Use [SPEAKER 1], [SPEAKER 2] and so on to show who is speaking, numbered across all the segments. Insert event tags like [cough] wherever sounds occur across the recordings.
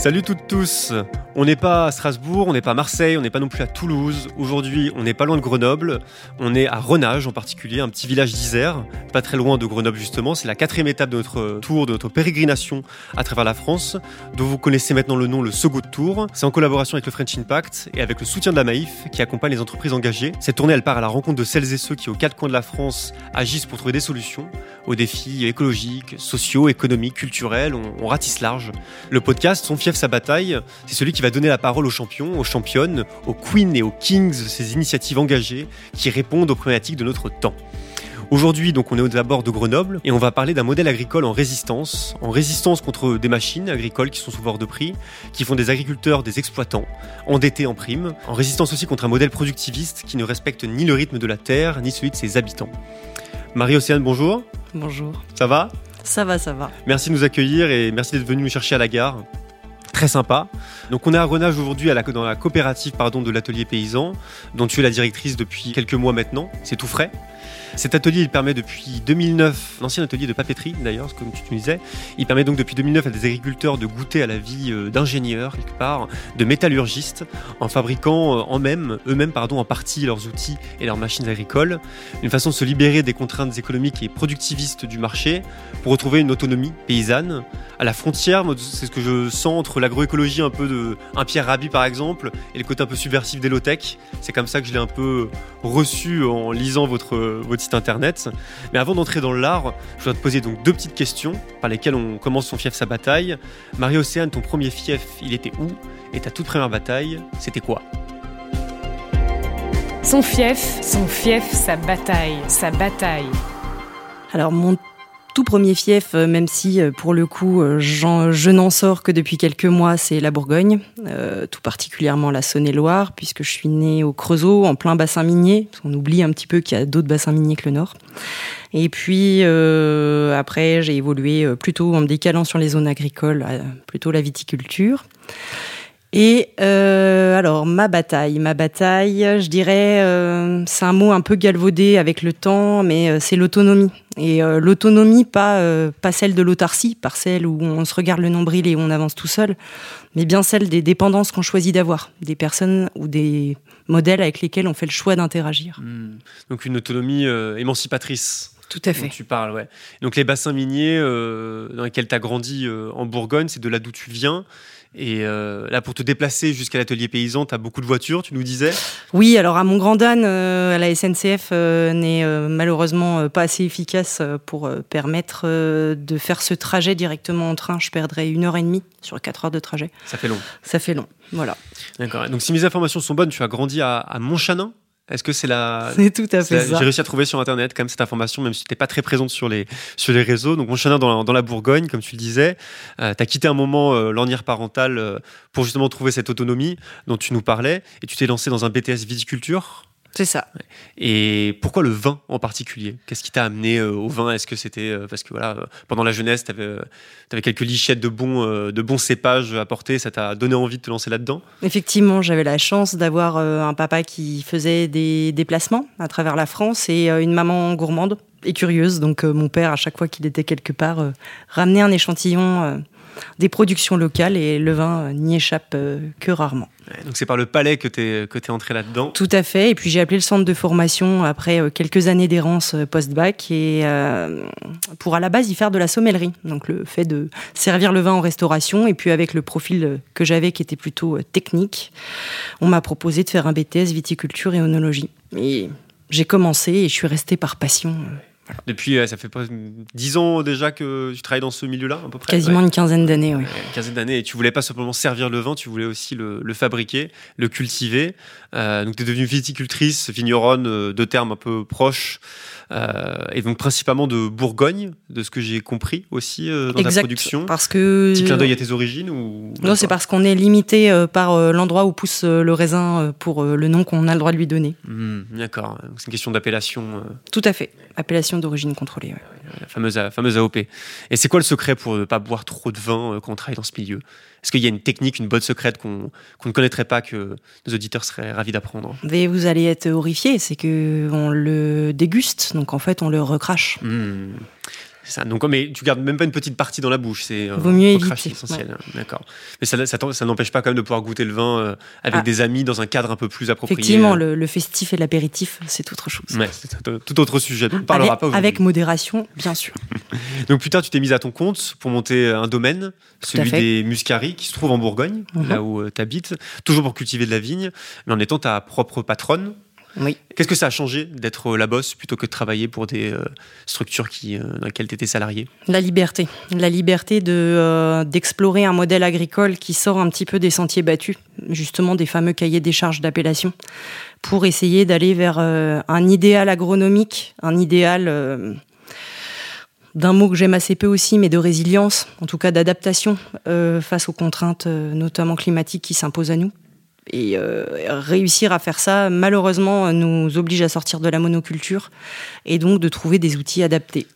[SPEAKER 1] Salut toutes tous On n'est pas à Strasbourg, on n'est pas à Marseille, on n'est pas non plus à Toulouse. Aujourd'hui, on n'est pas loin de Grenoble. On est à Renage en particulier, un petit village d'Isère, pas très loin de Grenoble justement. C'est la quatrième étape de notre tour, de notre pérégrination à travers la France, dont vous connaissez maintenant le nom, le Second Tour. C'est en collaboration avec le French Impact et avec le soutien de la Maïf qui accompagne les entreprises engagées. Cette tournée, elle part à la rencontre de celles et ceux qui, aux quatre coins de la France, agissent pour trouver des solutions aux défis écologiques, sociaux, économiques, culturels. On, on ratisse large. Le podcast, son sa bataille, c'est celui qui va donner la parole aux champions, aux championnes, aux queens et aux kings ces initiatives engagées qui répondent aux problématiques de notre temps. Aujourd'hui, donc, on est aux abords de Grenoble et on va parler d'un modèle agricole en résistance, en résistance contre des machines agricoles qui sont souvent hors de prix, qui font des agriculteurs des exploitants, endettés en prime, en résistance aussi contre un modèle productiviste qui ne respecte ni le rythme de la terre, ni celui de ses habitants. Marie-Océane, bonjour.
[SPEAKER 2] Bonjour.
[SPEAKER 1] Ça va?
[SPEAKER 2] Ça va, ça va.
[SPEAKER 1] Merci de nous accueillir et merci d'être venu nous chercher à la gare très sympa. Donc on est à Renage aujourd'hui dans la coopérative pardon, de l'atelier paysan, dont tu es la directrice depuis quelques mois maintenant. C'est tout frais. Cet atelier, il permet depuis 2009, l'ancien atelier de papeterie d'ailleurs, comme tu disais, il permet donc depuis 2009 à des agriculteurs de goûter à la vie euh, d'ingénieurs quelque part, de métallurgistes, en fabriquant euh, en même, eux-mêmes pardon, en partie leurs outils et leurs machines agricoles, une façon de se libérer des contraintes économiques et productivistes du marché pour retrouver une autonomie paysanne à la frontière. C'est ce que je sens entre l'agroécologie un peu de un Pierre Rabhi par exemple et le côté un peu subversif d'Elotech. C'est comme ça que je l'ai un peu reçu en lisant votre, votre site internet. Mais avant d'entrer dans l'art, je voudrais te poser donc deux petites questions par lesquelles on commence son fief sa bataille. Marie-Océane, ton premier fief, il était où? Et ta toute première bataille, c'était quoi?
[SPEAKER 3] Son fief, son fief, sa bataille, sa bataille.
[SPEAKER 2] Alors mon tout premier fief, euh, même si euh, pour le coup euh, je n'en sors que depuis quelques mois, c'est la Bourgogne, tout particulièrement la Saône-et-Loire, puisque je suis née au Creusot, en plein bassin minier. On oublie un petit peu qu'il y a d'autres bassins miniers que le Nord. Et puis après, j'ai évolué plutôt en me décalant sur les zones agricoles, plutôt la viticulture. Et euh, alors ma bataille, ma bataille, je dirais, euh, c'est un mot un peu galvaudé avec le temps, mais euh, c'est l'autonomie. Et euh, l'autonomie, pas pas celle de l'autarcie, par celle où on se regarde le nombril et où on avance tout seul, mais bien celle des dépendances qu'on choisit d'avoir, des personnes ou des modèles avec lesquels on fait le choix d'interagir.
[SPEAKER 1] Mmh. Donc une autonomie émancipatrice.
[SPEAKER 2] Tout à fait.
[SPEAKER 1] tu parles, ouais. Donc les bassins miniers dans lesquels tu as grandi en Bourgogne, c'est de là d'où tu viens. Et euh, là, pour te déplacer jusqu'à l'atelier paysan, tu as beaucoup de voitures, tu nous disais?
[SPEAKER 2] Oui, alors à mon grand âne, euh, la SNCF euh, n'est malheureusement pas assez efficace pour permettre de faire ce trajet directement en train. Je perdrais une heure et demie sur quatre heures de trajet.
[SPEAKER 1] Ça fait long.
[SPEAKER 2] Ça fait long, voilà.
[SPEAKER 1] D'accord. Donc si mes informations sont bonnes, tu as grandi à, à Montchanin? Est-ce que c'est la. [laughs]
[SPEAKER 2] C'est tout à fait ça.
[SPEAKER 1] J'ai réussi à trouver sur Internet quand même cette information, même si tu n'étais pas très présente sur les, sur les réseaux. Donc, mon chemin dans, dans la Bourgogne, comme tu le disais, euh, tu as quitté un moment euh, l'ornière parentale euh, pour justement trouver cette autonomie dont tu nous parlais et tu t'es lancé dans un BTS viticulture.
[SPEAKER 2] C'est ça.
[SPEAKER 1] Et pourquoi le vin en particulier? Qu'est-ce qui t'a amené euh, au vin? Est-ce que c'était euh, parce que voilà, euh, pendant la jeunesse, tu avais, quelques lichettes de bons, de bons cépages apportés, ça t'a donné envie de te lancer là-dedans?
[SPEAKER 2] Effectivement, j'avais la chance d'avoir un papa qui faisait des déplacements à travers la France et une maman gourmande et curieuse. Donc mon père, à chaque fois qu'il était quelque part, ramenait un échantillon des productions locales et le vin n'y échappe que rarement
[SPEAKER 1] donc c'est par le palais que tu es, que es entré là-dedans
[SPEAKER 2] Tout à fait. Et puis j'ai appelé le centre de formation après euh, quelques années d'errance euh, post-bac et euh, pour à la base y faire de la sommellerie. Donc le fait de servir le vin en restauration et puis avec le profil que j'avais qui était plutôt technique, on m'a proposé de faire un BTS viticulture et onologie. Et j'ai commencé et je suis restée par passion
[SPEAKER 1] depuis, ça fait pas 10 ans déjà que tu travailles dans ce milieu-là, à peu près
[SPEAKER 2] Quasiment une quinzaine d'années, oui.
[SPEAKER 1] Une quinzaine d'années. Et tu voulais pas simplement servir le vin, tu voulais aussi le, fabriquer, le cultiver. Euh, donc, tu es devenue viticultrice, vigneronne, euh, deux termes un peu proches. Euh, et donc, principalement de Bourgogne, de ce que j'ai compris aussi dans
[SPEAKER 2] exact,
[SPEAKER 1] ta production.
[SPEAKER 2] Parce que.
[SPEAKER 1] Petit clin d'œil à tes origines ou
[SPEAKER 2] Non, c'est parce qu'on est limité par l'endroit où pousse le raisin pour le nom qu'on a le droit de lui donner.
[SPEAKER 1] Hmm, d'accord. C'est une question d'appellation.
[SPEAKER 2] Tout à fait. Appellation d'origine contrôlée.
[SPEAKER 1] La fameuse, fameuse AOP. Et c'est quoi le secret pour ne pas boire trop de vin quand on travaille dans ce milieu? Est-ce qu'il y a une technique, une bonne secrète qu'on ne connaîtrait pas, que nos auditeurs seraient ravis d'apprendre?
[SPEAKER 2] Vous allez être horrifiés, c'est qu'on le déguste, donc en fait on le recrache.
[SPEAKER 1] Hmm. Ça. Donc, mais tu gardes même pas une petite partie dans la bouche. C'est
[SPEAKER 2] euh, Vaut mieux éviter.
[SPEAKER 1] essentiel. D'accord. Mais ça, ça, n'empêche pas quand même de pouvoir goûter le vin euh, avec ah. des amis dans un cadre un peu plus approprié.
[SPEAKER 2] Effectivement, le, festif et l'apéritif, c'est autre chose.
[SPEAKER 1] Ouais, c'est tout autre sujet. On ne parlera
[SPEAKER 2] avec,
[SPEAKER 1] pas
[SPEAKER 2] Avec modération, bien sûr. [laughs]
[SPEAKER 1] Donc plus tard, tu t'es mise à ton compte pour monter un domaine, celui des Muscaries, qui se trouve en Bourgogne, mhm. là où euh, tu habites, toujours pour cultiver de la vigne, mais en étant ta propre patronne.
[SPEAKER 2] Oui.
[SPEAKER 1] Qu'est-ce que ça a changé d'être la bosse plutôt que de travailler pour des euh, structures qui, euh, dans lesquelles tu étais salarié?
[SPEAKER 2] La liberté. La liberté de, euh, d'explorer un modèle agricole qui sort un petit peu des sentiers battus, justement des fameux cahiers des charges d'appellation, pour essayer d'aller vers un idéal agronomique, un idéal d'un mot que j'aime assez peu aussi, mais de résilience, en tout cas d'adaptation face aux contraintes, notamment climatiques, qui s'imposent à nous. Et euh, réussir à faire ça, malheureusement, nous oblige à sortir de la monoculture et donc de trouver des outils adaptés.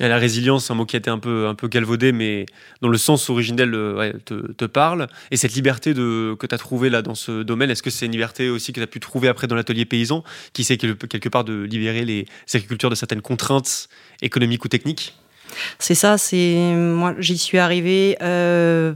[SPEAKER 1] la résilience, un mot qui a été un peu, un peu galvaudé, mais dont le sens originel euh, te, parle. Et cette liberté de, que tu as trouvée là, dans ce domaine, est-ce que c'est une liberté aussi que tu as pu trouver après dans l'atelier paysan, qui sait quelque part de libérer les agriculteurs de certaines contraintes économiques ou techniques?
[SPEAKER 2] C'est ça, c'est moi j'y suis arrivée euh,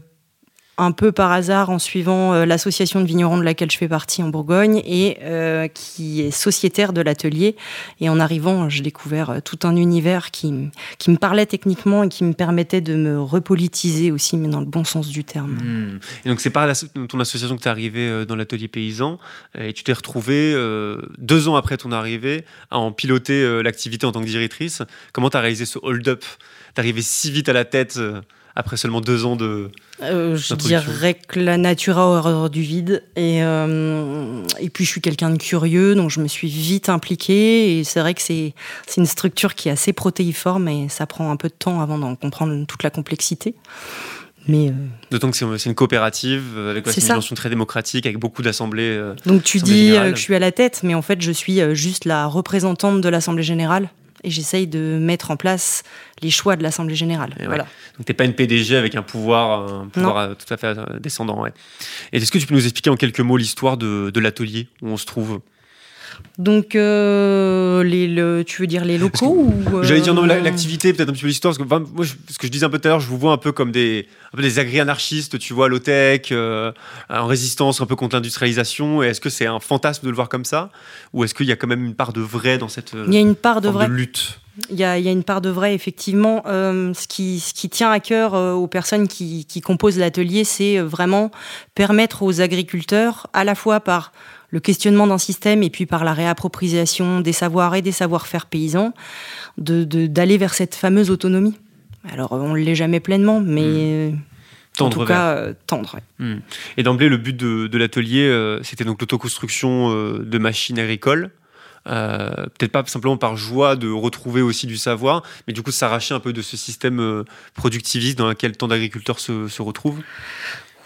[SPEAKER 2] un peu par hasard en suivant euh, l'association de vignerons de laquelle je fais partie en Bourgogne et euh, qui est sociétaire de l'atelier. Et en arrivant, j'ai découvert euh, tout un univers qui, qui me parlait techniquement et qui me permettait de me repolitiser aussi, mais dans le bon sens du terme.
[SPEAKER 1] Hmm. Et donc c'est par ton association que tu es arrivé dans l'atelier paysan et tu t'es retrouvé deux ans après ton arrivée à en piloter l'activité en tant que directrice. Comment tu as réalisé ce hold-up? T'arrivais si vite à la tête après seulement deux ans de.
[SPEAKER 2] Euh, je dirais que la nature a horreur du vide. Et, euh, et puis, je suis quelqu'un de curieux, donc je me suis vite impliquée. Et c'est vrai que c'est une structure qui est assez protéiforme et ça prend un peu de temps avant d'en comprendre toute la complexité. Mais euh,
[SPEAKER 1] D'autant que c'est une coopérative avec une dimension très démocratique, avec beaucoup d'assemblées.
[SPEAKER 2] Donc tu dis que je suis à la tête, mais en fait je suis juste la représentante de l'Assemblée générale et j'essaye de mettre en place les choix de l'Assemblée générale. Voilà.
[SPEAKER 1] Donc tu n'es pas une PDG avec un pouvoir, un pouvoir euh, tout à fait euh, descendant. Et est-ce que tu peux nous expliquer en quelques mots l'histoire de, de l'atelier où on se trouve?
[SPEAKER 2] Donc, euh, les, tu veux dire les locaux ou
[SPEAKER 1] J'allais dire non, l'activité, peut-être un petit peu l'histoire. Parce que moi, ce que je disais un peu tout à l'heure, je vous vois un peu comme des, un peu des agri-anarchistes, tu vois, low-tech, en résistance un peu contre l'industrialisation. Est-ce que c'est un fantasme de le voir comme ça? Ou est-ce qu'il y a quand même une part de vrai dans cette
[SPEAKER 2] Il y a une part de, vrai.
[SPEAKER 1] de lutte?
[SPEAKER 2] Il y, a, une part de vrai, effectivement. Euh, ce, qui, ce qui tient à cœur euh, aux personnes qui, qui composent l'atelier, c'est euh, vraiment permettre aux agriculteurs, à la fois par le questionnement d'un système et puis par la réappropriation des savoirs et des savoir-faire paysans, d'aller de, vers cette fameuse autonomie. Alors, on ne l'est jamais pleinement, mais... Mmh. en tout cas, tendre.
[SPEAKER 1] Mmh. Et d'emblée, le but de, de l'atelier, c'était donc l'autoconstruction de machines agricoles. Euh, peut-être pas simplement par joie de retrouver aussi du savoir, mais du coup s'arracher un peu de ce système euh, productiviste dans lequel tant d'agriculteurs se, se, retrouvent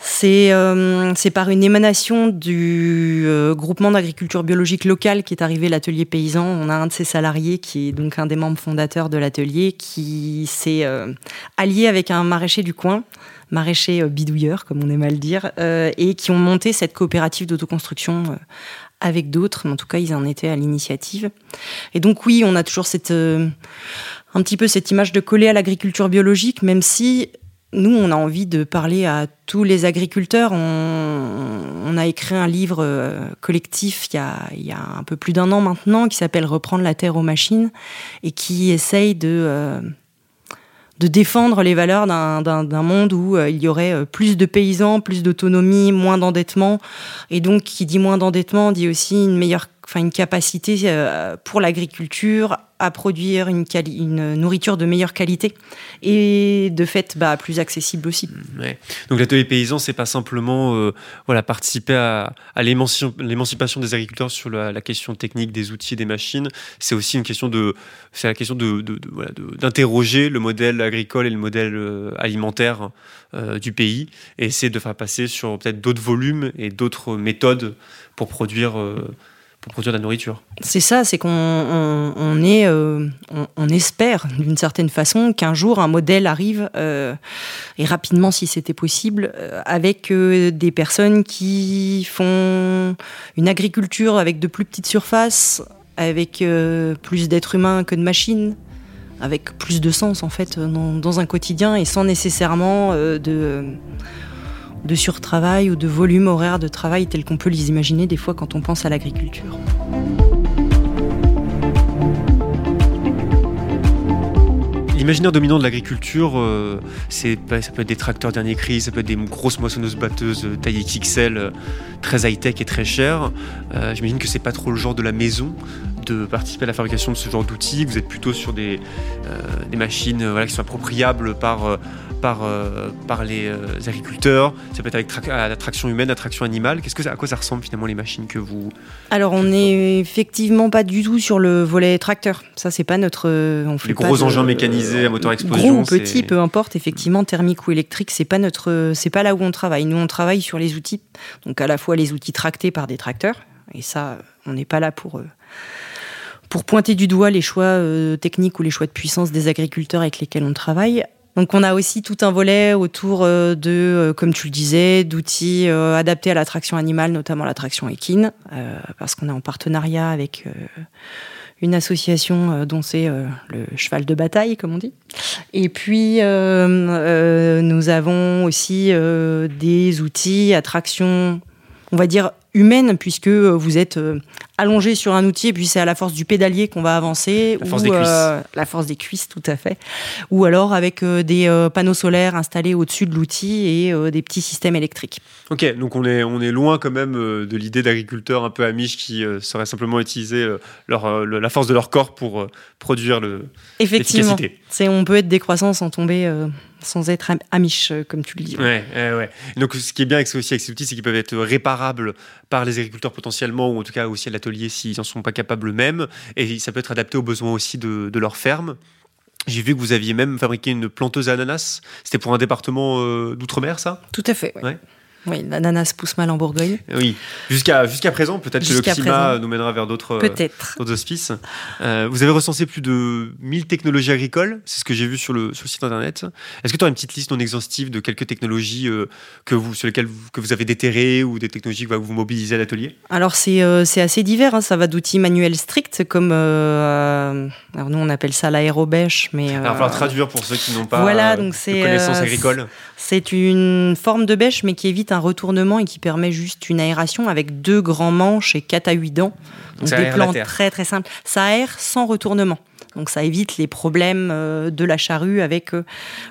[SPEAKER 2] c'est euh, par une émanation du groupement d'agriculture biologique locale qui est arrivé l'atelier paysan. On a un de ses salariés qui est donc un des membres fondateurs de l'atelier qui s'est allié avec un maraîcher du coin maraîcher bidouilleur, comme on aime à le dire, et qui ont monté cette coopérative d'autoconstruction avec d'autres, mais en tout cas, ils en étaient à l'initiative. Et donc, oui, on a toujours cette, euh, un petit peu cette image de coller à l'agriculture biologique, même si nous, on a envie de parler à tous les agriculteurs. On, a écrit un livre euh, collectif il y, a, un peu plus d'un an maintenant qui s'appelle Reprendre la terre aux machines et qui essaye de. Euh, de défendre les valeurs d'un monde où euh, il y aurait plus de paysans, plus d'autonomie, moins d'endettement. Et donc, qui dit moins d'endettement dit aussi une meilleure enfin une capacité euh, pour l'agriculture à produire une, nourriture de meilleure qualité et de fait bah, plus accessible aussi.
[SPEAKER 1] Mmh, Donc l'atelier paysan, c'est pas simplement euh, voilà participer à, l'émancipation des agriculteurs sur la, question technique des outils, des machines. C'est aussi une question de, c'est la question de, d'interroger le modèle agricole et le modèle euh, alimentaire du pays et essayer de faire passer sur peut-être d'autres volumes et d'autres méthodes pour produire produire de la nourriture.
[SPEAKER 2] C'est ça, c'est qu'on on, est, euh, on, espère d'une certaine façon qu'un jour un modèle arrive euh, et rapidement si c'était possible euh, avec des personnes qui font une agriculture avec de plus petites surfaces, avec plus d'êtres humains que de machines, avec plus de sens en fait dans, un quotidien et sans nécessairement de de surtravail ou de volume horaire de travail tel qu'on peut les imaginer des fois quand on pense à l'agriculture.
[SPEAKER 1] L'imaginaire dominant de l'agriculture, euh, ça peut être des tracteurs dernier cri, ça peut être des grosses moissonneuses batteuses euh, taille XXL, euh, très high-tech et très chères. j'imagine que c'est pas trop le genre de la maison de participer à la fabrication de ce genre d'outils. Vous êtes plutôt sur des, des machines voilà, qui sont appropriables par par, euh, par les euh, agriculteurs, ça peut être avec à la traction humaine, la traction animale. Qu'est-ce que à quoi ça ressemble finalement les machines que vous
[SPEAKER 2] Alors on n'est effectivement pas du tout sur le volet tracteur. Ça c'est pas notre. On
[SPEAKER 1] fait les gros engins mécanisés à moteur explosion.
[SPEAKER 2] Gros ou petits, peu importe. Effectivement, thermique ou électrique, c'est pas notre, c'est pas là où on travaille. Nous on travaille sur les outils, donc à la fois les outils tractés par des tracteurs, et ça on n'est pas là pour. Euh, pour pointer du doigt les choix techniques ou les choix de puissance des agriculteurs avec lesquels on travaille, donc on a aussi tout un volet autour euh, de, euh, comme tu le disais, d'outils euh, adaptés à la traction animale, notamment la traction équine, parce qu'on est en partenariat avec une association dont c'est le cheval de bataille, comme on dit. Et puis nous avons aussi des outils à traction, on va dire humaine, puisque vous êtes allongé sur un outil et puis c'est à la force du pédalier qu'on va avancer.
[SPEAKER 1] La force des cuisses. Euh,
[SPEAKER 2] la force des cuisses, tout à fait. Ou alors avec euh, des euh, panneaux solaires installés au-dessus de l'outil et des petits systèmes électriques.
[SPEAKER 1] Ok, donc on est, on est loin quand même de l'idée d'agriculteurs un peu amiches qui seraient simplement utiliser leur, la force de leur corps pour produire le,
[SPEAKER 2] Effectivement. On peut être décroissant sans tomber sans être amiche, comme tu le dis.
[SPEAKER 1] Ouais, ouais, Donc, ce qui est bien avec, aussi avec ces outils, c'est qu'ils peuvent être réparables par les agriculteurs potentiellement, ou en tout cas aussi à la s'ils n'en sont pas capables eux-mêmes. Et ça peut être adapté aux besoins aussi de, leur ferme. J'ai vu que vous aviez même fabriqué une planteuse à ananas. C'était pour un département euh, d'outre-mer, ça?
[SPEAKER 2] Tout à fait. Ouais. Oui, l'ananas pousse mal en Bourgogne.
[SPEAKER 1] Oui, jusqu'à jusqu'à présent, peut-être que le climat nous mènera vers d'autres
[SPEAKER 2] euh,
[SPEAKER 1] auspices. Euh, vous avez recensé plus de 1000 technologies agricoles, c'est ce que j'ai vu sur le, sur le site internet. Est-ce que tu as une petite liste non exhaustive de quelques technologies euh, que vous, sur lesquelles vous, que vous avez déterrées ou des technologies que vous mobilisez à l'atelier?
[SPEAKER 2] Alors c'est assez divers, hein. ça va d'outils manuels stricts comme, alors nous on appelle ça l'aérobêche, mais...
[SPEAKER 1] Alors il va falloir traduire pour ceux qui n'ont pas voilà, donc de connaissances agricoles.
[SPEAKER 2] C'est une forme de bêche mais qui évite un retournement et qui permet juste une aération avec deux grands manches et quatre à huit dents. Donc, des plans très très simples. Ça aère sans retournement. Donc ça évite les problèmes euh, de la charrue avec euh,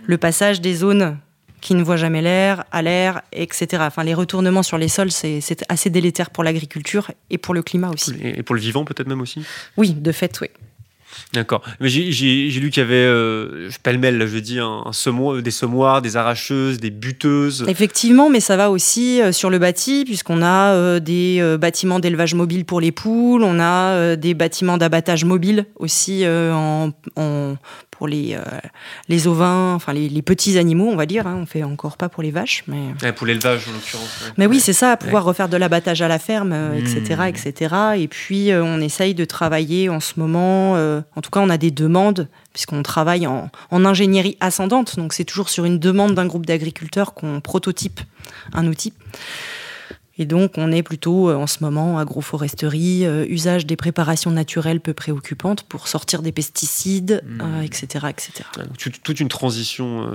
[SPEAKER 2] le passage des zones qui ne voient jamais l'air, à l'air, etc. Enfin, les retournements sur les sols, c'est assez délétère pour l'agriculture et pour le climat aussi.
[SPEAKER 1] Et pour le vivant peut-être même aussi?
[SPEAKER 2] Oui, de fait, oui.
[SPEAKER 1] D'accord. Mais j'ai lu qu'il y avait, euh, pêle-mêle, je dire, un, un des semoirs, des arracheuses, des buteuses.
[SPEAKER 2] Effectivement, mais ça va aussi euh, sur le bâti, puisqu'on a euh, des bâtiments d'élevage mobile pour les poules, on a des bâtiments d'abattage mobile aussi en, pour les, euh, les ovins, enfin les, petits animaux, on va dire. Hein. On fait encore pas pour les vaches, mais
[SPEAKER 1] pour l'élevage en l'occurrence.
[SPEAKER 2] Mais oui, c'est ça, pouvoir refaire de l'abattage à la ferme, etc., euh, etc. Hmm. Et puis euh, on essaye de travailler en ce moment. en tout cas, on a des demandes puisqu'on travaille en, en, ingénierie ascendante. Donc c'est toujours sur une demande d'un groupe d'agriculteurs qu'on prototype un outil. Et donc, on est plutôt euh, en ce moment agroforesterie, euh, usage des préparations naturelles peu préoccupantes pour sortir des pesticides, etc., mmh. etc.
[SPEAKER 1] Euh, toute une transition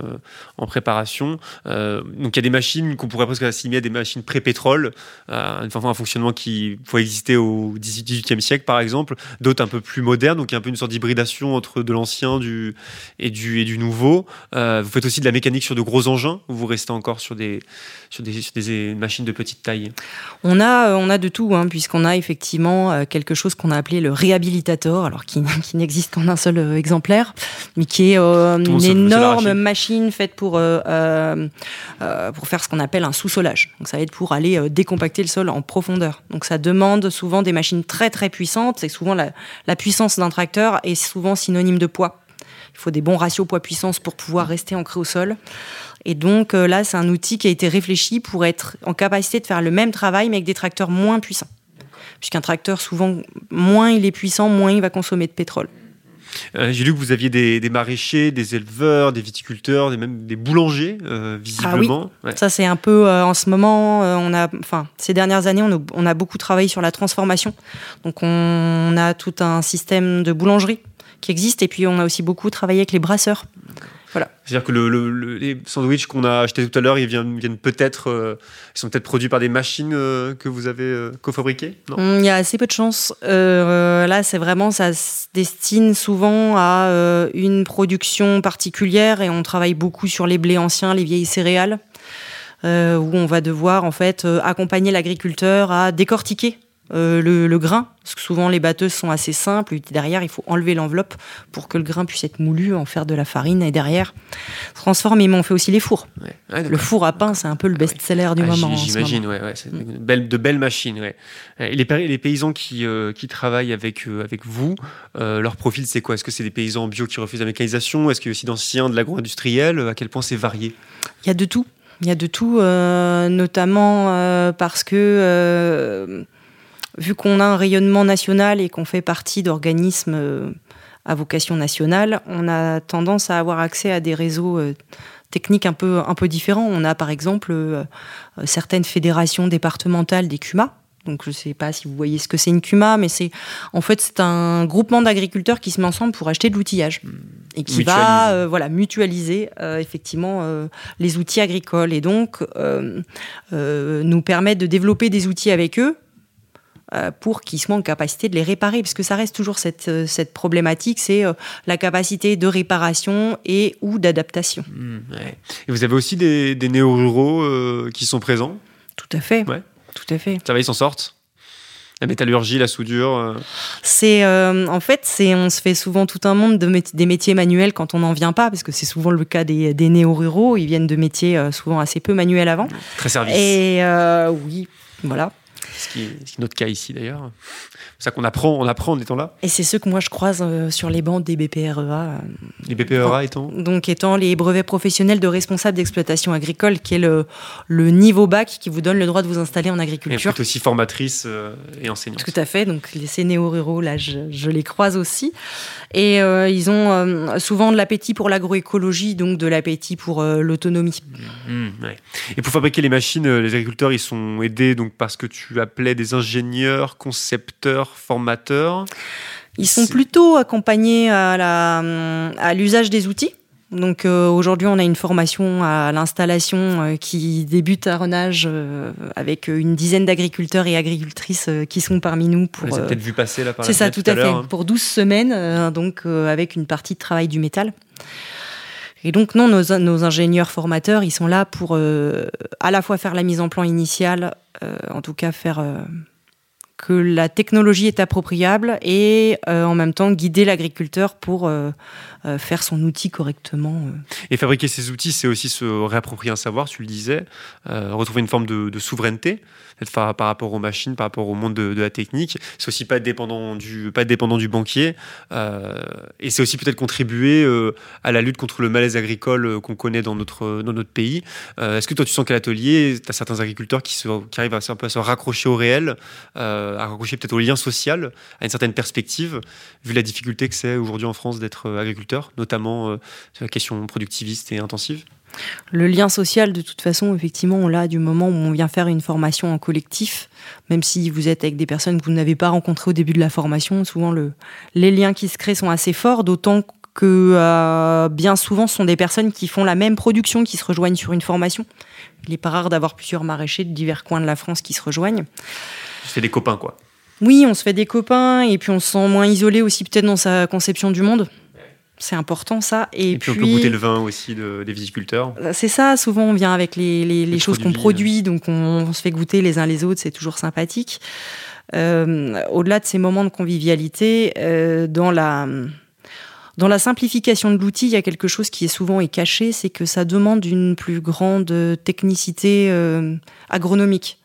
[SPEAKER 1] en préparation. donc, il y a des machines qu'on pourrait presque assimiler à des machines pré-pétrole, un fonctionnement qui pouvait exister au XVIIIe siècle, par exemple. D'autres un peu plus modernes, donc il y a un peu une sorte d'hybridation entre de l'ancien du, et, du, et du nouveau. vous faites aussi de la mécanique sur de gros engins, ou vous restez encore sur des, sur des, sur des machines de petite taille?
[SPEAKER 2] On a, euh, on a de tout, hein, puisqu'on a effectivement euh, quelque chose qu'on a appelé le réhabilitateur, alors [laughs] qui, n'existe qu'en un seul euh, exemplaire, mais qui est une énorme machine faite pour, pour faire ce qu'on appelle un sous-solage. Donc ça va être pour aller décompacter le sol en profondeur. Donc ça demande souvent des machines très très puissantes. C'est souvent la, la puissance d'un tracteur est souvent synonyme de poids. Il faut des bons ratios poids-puissance pour pouvoir rester ancré au sol. Et donc euh, là, c'est un outil qui a été réfléchi pour être en capacité de faire le même travail, mais avec des tracteurs moins puissants. Puisqu'un tracteur, souvent, moins il est puissant, moins il va consommer de pétrole.
[SPEAKER 1] Euh, j'ai lu que vous aviez des, maraîchers, des éleveurs, des viticulteurs, des, même des boulangers, euh, visiblement.
[SPEAKER 2] Ah oui. Ça, c'est un peu en ce moment, on a, enfin, ces dernières années, on a, on a, beaucoup travaillé sur la transformation. Donc, on a tout un système de boulangerie qui existent. Et puis on a aussi beaucoup travaillé avec les brasseurs. Voilà.
[SPEAKER 1] C'est-à-dire que le, les sandwichs qu'on a achetés tout à l'heure, ils viennent, viennent peut-être, euh, ils sont peut-être produits par des machines euh, que vous avez euh, cofabriquées
[SPEAKER 2] Il y a assez peu de chance. là, c'est vraiment, ça se destine souvent à une production particulière et on travaille beaucoup sur les blés anciens, les vieilles céréales, où on va devoir en fait accompagner l'agriculteur à décortiquer euh, le, grain, parce que souvent les batteuses sont assez simples. Derrière, il faut enlever l'enveloppe pour que le grain puisse être moulu, en faire de la farine et derrière transformer. Mais on fait aussi les fours. le four à pain, c'est un peu le ah best-seller du ah, moment.
[SPEAKER 1] J'imagine, ouais, c'est de belles machines. Et les, les, paysans qui, euh, qui travaillent avec, euh, avec vous, leur profil, c'est quoi? Est-ce que c'est des paysans bio qui refusent la mécanisation? Est-ce qu'il y a aussi d'anciens de l'agro-industriel? À quel point c'est varié?
[SPEAKER 2] Il y a de tout. Il y a de tout, notamment parce que vu qu'on a un rayonnement national et qu'on fait partie d'organismes euh, à vocation nationale, on a tendance à avoir accès à des réseaux euh, techniques un peu, un peu différents. On a par exemple euh, certaines fédérations départementales des CUMA. Donc je ne sais pas si vous voyez ce que c'est une CUMA, mais c'est en fait c'est un groupement d'agriculteurs qui se met ensemble pour acheter de l'outillage et qui va voilà mutualiser effectivement les outils agricoles et donc nous permettre de développer des outils avec eux pour qu'ils soient en capacité de les réparer, parce que ça reste toujours cette, euh, cette problématique, c'est euh, la capacité de réparation et ou d'adaptation. Mmh,
[SPEAKER 1] et vous avez aussi des, des néo-ruraux qui sont présents?
[SPEAKER 2] Tout à fait. Ouais. Tout à fait.
[SPEAKER 1] Ça va, ils s'en sortent? La métallurgie, la soudure.
[SPEAKER 2] C'est en fait, c'est on se fait souvent tout un monde de des métiers manuels quand on n'en vient pas, parce que c'est souvent le cas des, des néo-ruraux. Ils viennent de métiers souvent assez peu manuels avant.
[SPEAKER 1] Très service.
[SPEAKER 2] Et oui, voilà
[SPEAKER 1] ce qui, est, notre cas ici d'ailleurs. C'est ça qu'on apprend, on apprend en étant là.
[SPEAKER 2] Et c'est ceux que moi je croise euh, sur les bancs des BPREA. Euh,
[SPEAKER 1] les BPREA étant
[SPEAKER 2] Donc étant les brevets professionnels de responsable d'exploitation agricole, qui est le, le niveau bac qui vous donne le droit de vous installer en agriculture.
[SPEAKER 1] Et aussi formatrice euh, et enseignante.
[SPEAKER 2] Tout à fait, donc les néo-ruraux, là je, je, les croise aussi. Et ils ont souvent de l'appétit pour l'agroécologie, donc de l'appétit pour l'autonomie.
[SPEAKER 1] Mmh, et pour fabriquer les machines, les agriculteurs, ils sont aidés donc parce que tu appelais des ingénieurs, concepteurs, formateurs
[SPEAKER 2] Ils sont plutôt accompagnés à l'usage des outils. Donc euh, aujourd'hui, on a une formation à l'installation euh, qui débute à Renage euh, avec une dizaine d'agriculteurs et agricultrices qui sont parmi nous.
[SPEAKER 1] Pour, Vous peut-être vu passer là par
[SPEAKER 2] C'est ça, tout, à, fait. Hein. Pour 12 semaines, donc avec une partie de travail du métal. Et donc non, nos, ingénieurs formateurs, ils sont là pour à la fois faire la mise en plan initiale, euh, en tout cas faire euh, que la technologie est appropriable et euh, en même temps guider l'agriculteur pour faire son outil correctement.
[SPEAKER 1] Et fabriquer ces outils, c'est aussi se réapproprier un savoir, tu le disais, retrouver une forme de souveraineté par, rapport aux machines, par rapport au monde de, la technique. C'est aussi pas dépendant du, banquier. Euh, et c'est aussi peut-être contribuer euh, à la lutte contre le malaise agricole euh, qu'on connaît dans notre, pays. Est-ce que toi, tu sens qu'à l'atelier, tu as certains agriculteurs qui arrivent à, un peu à se raccrocher au réel, à raccrocher peut-être au lien social, à une certaine perspective, vu la difficulté que c'est aujourd'hui en France d'être agriculteur, notamment sur la question productiviste et intensive?
[SPEAKER 2] Le lien social, de toute façon, effectivement, on l'a du moment où on vient faire une formation en collectif, même si vous êtes avec des personnes que vous n'avez pas rencontrées au début de la formation. Souvent, le, les liens qui se créent sont assez forts, d'autant que euh, bien souvent, ce sont des personnes qui font la même production, qui se rejoignent sur une formation. Il n'est pas rare d'avoir plusieurs maraîchers de divers coins de la France qui se rejoignent.
[SPEAKER 1] C'est des copains, quoi.
[SPEAKER 2] Oui, on se fait des copains et puis on se sent moins isolé aussi peut-être dans sa conception du monde c'est important ça.
[SPEAKER 1] Et, puis, on peut goûter le vin aussi des viticulteurs.
[SPEAKER 2] Euh, c'est ça, souvent on vient avec les, choses qu'on produit, donc on, se fait goûter les uns les autres, c'est toujours sympathique. Euh, au-delà de ces moments de convivialité, euh, dans la dans la simplification de l'outil, il y a quelque chose qui est souvent est caché, c'est que ça demande une plus grande technicité agronomique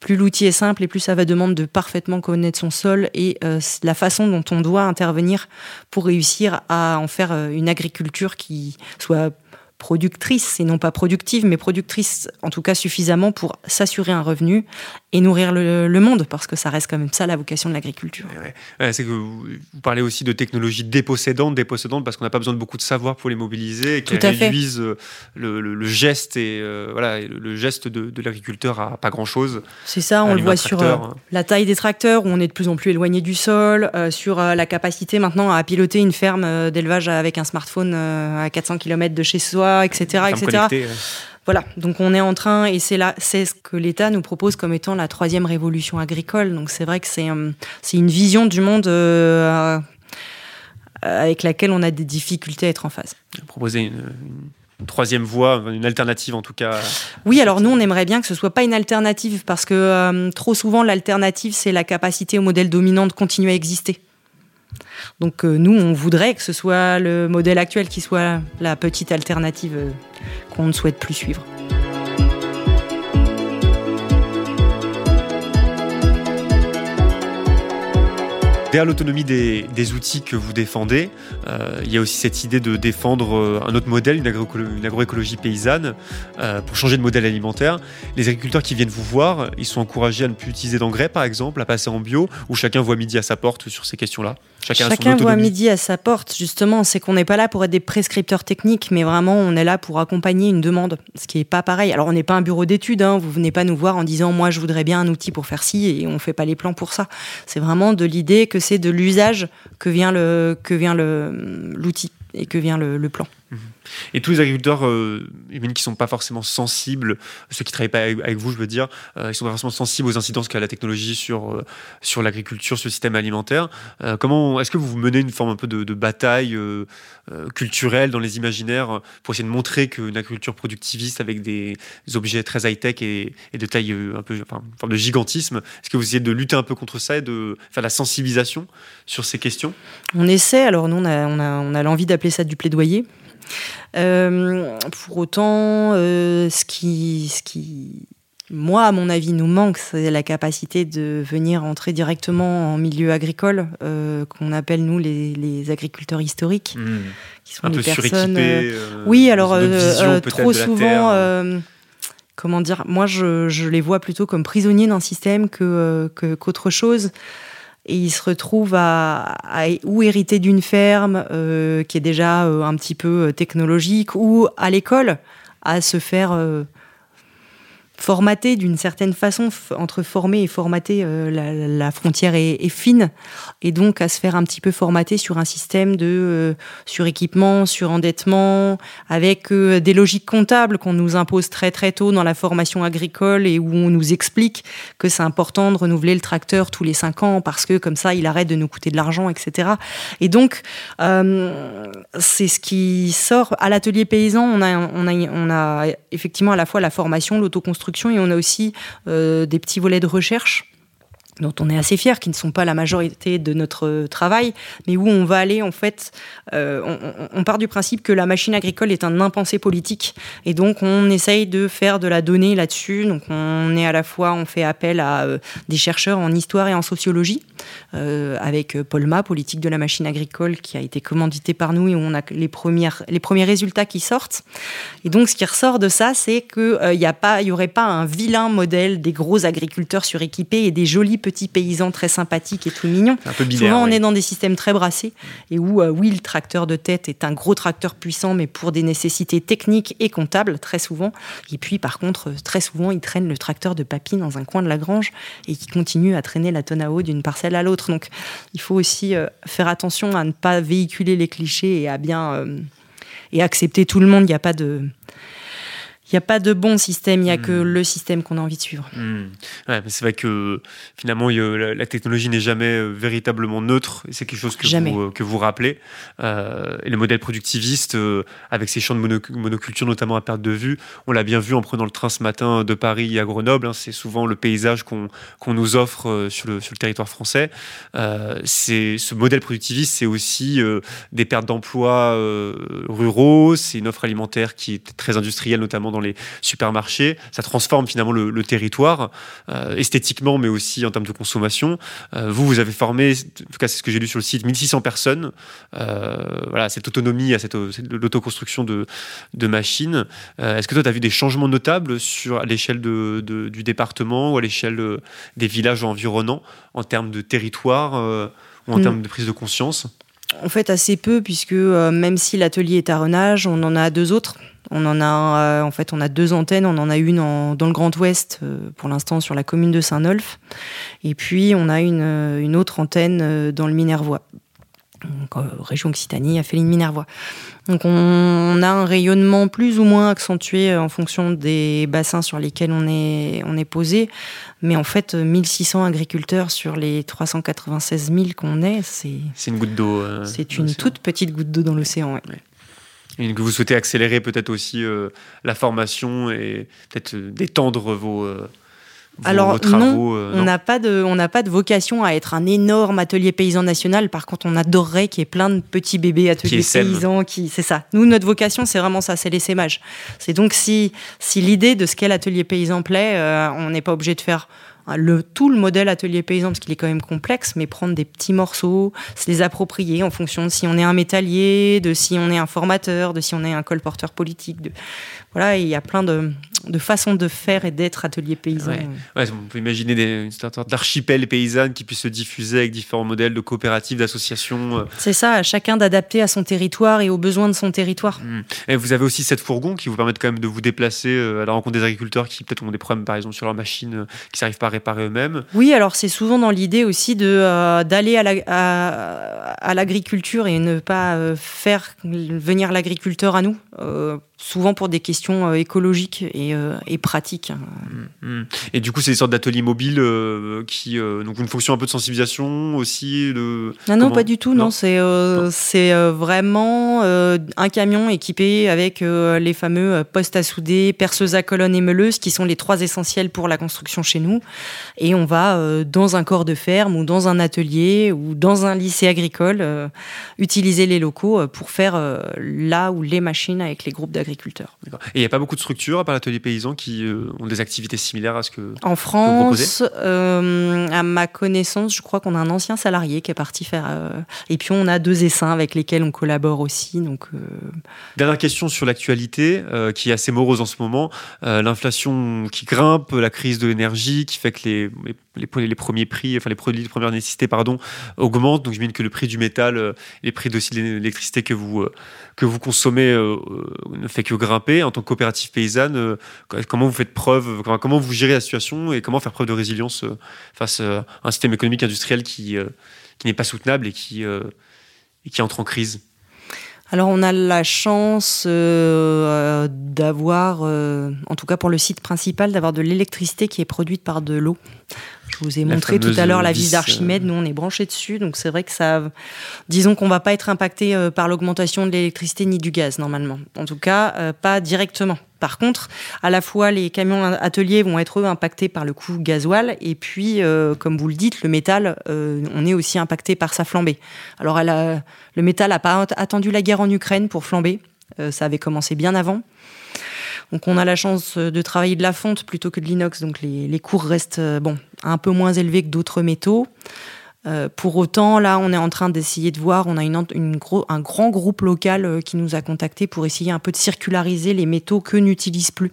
[SPEAKER 2] plus l'outil est simple et plus ça va demander de parfaitement connaître son sol et euh, la façon dont on doit intervenir pour réussir à en faire euh, une agriculture qui soit productrice et non pas productive, mais productrice en tout cas suffisamment pour s'assurer un revenu et nourrir le, monde, parce que ça reste quand même ça la vocation de l'agriculture.
[SPEAKER 1] c'est que vous, parlez aussi de technologies dépossédantes, dépossédantes parce qu'on n'a pas besoin de beaucoup de savoir pour les mobiliser, et qui réduisent euh, le, geste et euh, voilà le geste de, l'agriculteur à pas grand chose.
[SPEAKER 2] C'est ça, on le voit sur euh, hein. la taille des tracteurs où on est de plus en plus éloigné du sol, sur la capacité maintenant à piloter une ferme d'élevage avec un smartphone à 400 km de chez soi, etc., etc. Voilà, donc on est en train, et c'est là, c'est ce que l'État nous propose comme étant la troisième révolution agricole. Donc c'est vrai que c'est c'est une vision du monde euh, avec laquelle on a des difficultés à être en phase.
[SPEAKER 1] Proposer une, troisième voie, une alternative en tout cas.
[SPEAKER 2] Oui, alors nous on aimerait bien que ce soit pas une alternative parce que euh, trop souvent l'alternative c'est la capacité au modèle dominant de continuer à exister. Donc euh, nous, on voudrait que ce soit le modèle actuel qui soit la petite alternative euh, qu'on ne souhaite plus suivre.
[SPEAKER 1] Derrière l'autonomie des, outils que vous défendez, euh, il y a aussi cette idée de défendre un autre modèle, une, agroécologie paysanne, pour changer de modèle alimentaire. Les agriculteurs qui viennent vous voir, ils sont encouragés à ne plus utiliser d'engrais, par exemple, à passer en bio, ou chacun voit midi à sa porte sur ces questions-là
[SPEAKER 2] Chacun, voit midi à sa porte, justement. C'est qu'on n'est pas là pour être des prescripteurs techniques, mais vraiment, on est là pour accompagner une demande, ce qui n'est pas pareil. Alors, on n'est pas un bureau d'études, hein. vous venez pas nous voir en disant, moi, je voudrais bien un outil pour faire ci, et on ne fait pas les plans pour ça. C'est vraiment de l'idée que c'est de l'usage que vient le que vient le l'outil et que vient le, plan. Mhm.
[SPEAKER 1] Et tous les agriculteurs, euh, qui sont pas forcément sensibles, ceux qui travaillent pas avec, vous, je veux dire, euh, ils sont pas forcément sensibles aux incidences qu'a la technologie sur euh, sur l'agriculture, sur le système alimentaire. Euh, comment est-ce que vous menez une forme un peu de, bataille culturelle dans les imaginaires pour essayer de montrer qu'une agriculture productiviste avec des, objets très high tech et, de taille un peu, enfin, une forme de gigantisme, est-ce que vous essayez de lutter un peu contre ça et de faire la sensibilisation sur ces questions?
[SPEAKER 2] On essaie. Alors nous, on a, on a l'envie d'appeler ça du plaidoyer. Euh, pour autant, euh, ce, qui, ce qui, moi, à mon avis, nous manque, c'est la capacité de venir entrer directement en milieu agricole, euh, qu'on appelle nous les, agriculteurs historiques,
[SPEAKER 1] mmh. qui sont Un des peu personnes.
[SPEAKER 2] oui, alors trop souvent comment dire, moi je, je, les vois plutôt comme prisonniers d'un système que qu'autre chose et il se retrouve à, ou hériter d'une ferme euh, qui est déjà euh, un petit peu euh, technologique ou à l'école à se faire formaté d'une certaine façon, entre former et formater, euh, la, frontière est, fine, et donc à se faire un petit peu formater sur un système de euh, suréquipement, surendettement, avec euh, des logiques comptables qu'on nous impose très très tôt dans la formation agricole et où on nous explique que c'est important de renouveler le tracteur tous les cinq ans parce que comme ça il arrête de nous coûter de l'argent, etc. Et donc c'est ce qui sort à l'atelier paysan. On a, on a, on a effectivement à la fois la formation, l'autoconstruction et on a aussi euh, des petits volets de recherche dont on est assez fier, qui ne sont pas la majorité de notre travail, mais où on va aller en fait, euh, on, part du principe que la machine agricole est un impensé politique, et donc on essaye de faire de la donnée là-dessus. Donc on est à la fois, on fait appel à euh, des chercheurs en histoire et en sociologie, euh, avec Polma, politique de la machine agricole, qui a été commandité par nous et où on a les premières, les premiers résultats qui sortent. Et donc ce qui ressort de ça, c'est qu'il n'y y aurait pas un vilain modèle des gros agriculteurs suréquipés et des jolis petits paysans très sympathiques et tout mignons. Souvent, on est dans des systèmes très brassés et où, euh, oui, le tracteur de tête est un gros tracteur puissant, mais pour des nécessités techniques et comptables, très souvent. Et puis, par contre, très souvent, il traîne le tracteur de papy dans un coin de la grange et qui continue à traîner la tonne à eau d'une parcelle à l'autre. Donc, il faut aussi euh, faire attention à ne pas véhiculer les clichés et à bien euh, et accepter tout le monde. Il n'y a pas de il n'y a pas de bon système, il n'y a que hmm. le système qu'on a envie de suivre.
[SPEAKER 1] Hmm. c'est vrai que finalement, la, technologie n'est jamais euh, véritablement neutre, c'est quelque chose que vous, euh, que vous rappelez. Euh, et le modèle productiviste, avec ses champs de monoculture, notamment à perte de vue, on l'a bien vu en prenant le train ce matin de Paris à Grenoble, hein, c'est souvent le paysage qu'on nous offre sur, le, sur le territoire français. c'est ce modèle productiviste, c'est aussi des pertes d'emplois ruraux, c'est une offre alimentaire qui est très industrielle, notamment dans dans les supermarchés. Ça transforme finalement le, territoire esthétiquement, mais aussi en termes de consommation. vous, vous avez formé, en tout cas c'est ce que j'ai lu sur le site, 1600 personnes. voilà, cette autonomie, à cette, l'autoconstruction de, de machines. Est-ce que toi, tu as vu des changements notables sur l'échelle de, du département ou à l'échelle des villages environnants en termes de territoire ou en mm. termes de prise de conscience?
[SPEAKER 2] En fait, assez peu, puisque euh, même si l'atelier est à Renage, on en a deux autres. On en a, euh, en fait, on a deux antennes. On en a une dans le Grand Ouest, euh, pour l'instant, sur la commune de Saint-Nolf. Et puis, on a une, une autre antenne dans le Minervois. Donc, région Occitanie, à Féline-Minervois. Donc, on, a un rayonnement plus ou moins accentué en fonction des bassins sur lesquels on est, on est posé. Mais en fait, 1600 agriculteurs sur les 396 000 qu'on est, c'est.
[SPEAKER 1] C'est une goutte d'eau.
[SPEAKER 2] Euh, c'est une toute petite goutte d'eau dans l'océan. Ouais.
[SPEAKER 1] Et que vous souhaitez accélérer peut-être aussi euh, la formation et peut-être euh, d'étendre vos,
[SPEAKER 2] alors non, euh, on n'a pas de, on n'a pas de vocation à être un énorme atelier paysan national. Par contre, on adorerait qu'il y ait plein de petits bébés ateliers paysans qui, c'est ça. Nous, notre vocation, c'est vraiment ça, c'est l'essaimage. C'est donc si, si l'idée de ce qu'est l'atelier paysan plaît, euh, on n'est pas obligé de faire le, tout le modèle atelier paysan, parce qu'il est quand même complexe, mais prendre des petits morceaux, se les approprier en fonction de si on est un métallier, de si on est un formateur, de si on est un colporteur politique. De... Voilà, il y a plein de, de façon de faire et d'être atelier paysan.
[SPEAKER 1] on peut imaginer des, une sorte d'archipel paysanne qui puisse se diffuser avec différents modèles de coopératives, d'associations. Euh.
[SPEAKER 2] C'est ça, à chacun d'adapter à son territoire et aux besoins de son territoire.
[SPEAKER 1] Mmh. Et vous avez aussi cette fourgon qui vous permet quand même de vous déplacer euh, à la rencontre des agriculteurs qui peut-être ont des problèmes par exemple sur leur machine, euh, qui n'arrivent pas à réparer eux-mêmes.
[SPEAKER 2] Oui, alors c'est souvent dans l'idée aussi de d'aller à l'agriculture et ne pas faire venir l'agriculteur à nous souvent pour des questions euh, écologiques et, euh, et pratiques.
[SPEAKER 1] Mmh, mmh. Et du coup, c'est des sortes d'ateliers mobiles euh, qui donc une fonction un peu de sensibilisation aussi. De...
[SPEAKER 2] Non, non, pas du tout. Non, c'est c'est vraiment un camion équipé avec les fameux postes à souder, perceuses à colonnes et meuleuses, qui sont les trois essentiels pour la construction chez nous. Et on va dans un corps de ferme ou dans un atelier ou dans un lycée agricole utiliser les locaux pour faire là où les machines avec les groupes d'agriculteurs et
[SPEAKER 1] il n'y a pas beaucoup de structures, à part l'atelier paysan, qui euh, ont des activités similaires à ce que
[SPEAKER 2] En France, euh, à ma connaissance, je crois qu'on a un ancien salarié qui est parti faire. Euh, et puis on a deux essaims avec lesquels on collabore aussi. Donc,
[SPEAKER 1] Dernière question sur l'actualité, qui est assez morose en ce moment. L'inflation qui grimpe, la crise de l'énergie qui fait que les, les, les, premiers prix, enfin les produits de première nécessité, pardon, augmentent. Donc j'imagine que le prix du métal, les prix aussi de l'électricité que vous, que vous consommez ne fait que grimper. En tant que coopérative paysanne, euh, comment vous faites preuve, comment vous gérez la situation et comment faire preuve de résilience euh, face euh, à un système économique industriel qui, qui n'est pas soutenable et qui, et qui entre en crise?
[SPEAKER 2] Alors on a la chance d'avoir, en tout cas pour le site principal, d'avoir de l'électricité qui est produite par de l'eau. Je vous ai montré tout à l'heure la vis d'Archimède. Nous, on est branché dessus. Donc, c'est vrai que ça. Disons qu'on va pas être impacté euh, par l'augmentation de l'électricité ni du gaz, normalement. En tout cas, euh, pas directement. Par contre, à la fois, les camions ateliers vont être eux impactés par le coût gasoil. Et puis, euh, comme vous le dites, le métal, on est aussi impacté par sa flambée. Alors, elle le métal n'a pas attendu la guerre en Ukraine pour flamber. ça avait commencé bien avant. Donc on a la chance euh, de travailler de la fonte plutôt que de l'inox, donc les, cours restent euh, bon, un peu moins élevés que d'autres métaux. Euh, pour autant, là, on est en train d'essayer de voir, on a une, un grand groupe local qui nous a contactés pour essayer un peu de circulariser les métaux que n'utilisent plus.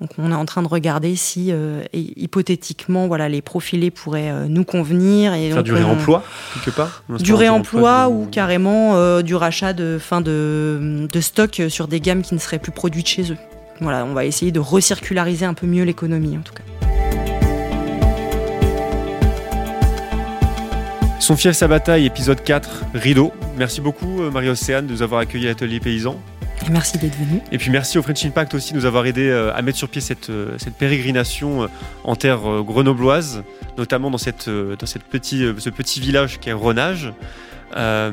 [SPEAKER 2] Donc on est en train de regarder si hypothétiquement voilà les profilés pourraient nous convenir et
[SPEAKER 1] faire du réemploi quelque part
[SPEAKER 2] du réemploi ou carrément du rachat de fin de, de stock sur des gammes qui ne seraient plus produites chez eux. Voilà, on va essayer de recirculariser un peu mieux l'économie en tout cas.
[SPEAKER 1] Son fief sa bataille, épisode 4, Rideau. Merci beaucoup euh, Marie-Océane de nous avoir accueilli à l'atelier paysan.
[SPEAKER 2] merci d'être venu.
[SPEAKER 1] Et puis merci au French Impact aussi de nous avoir aidé euh, à mettre sur pied cette, euh, cette pérégrination en terre grenobloise, notamment dans, cette, dans cette petit, ce petit village qui est Renage. Euh,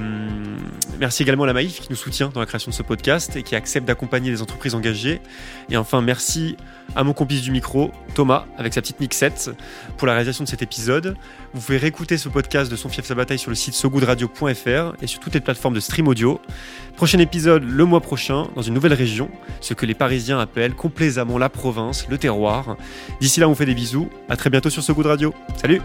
[SPEAKER 1] merci également à la Maïf qui nous soutient dans la création de ce podcast et qui accepte d'accompagner les entreprises engagées. Et enfin, merci à mon complice du micro, Thomas, avec sa petite mixette, pour la réalisation de cet épisode. Vous pouvez réécouter ce podcast de Son Fief sa bataille sur le site sogoodradio.fr et sur toutes les plateformes de stream audio. Prochain épisode le mois prochain, dans une nouvelle région, ce que les Parisiens appellent complaisamment la province, le terroir. D'ici là, on fait des bisous. À très bientôt sur So Radio. Salut!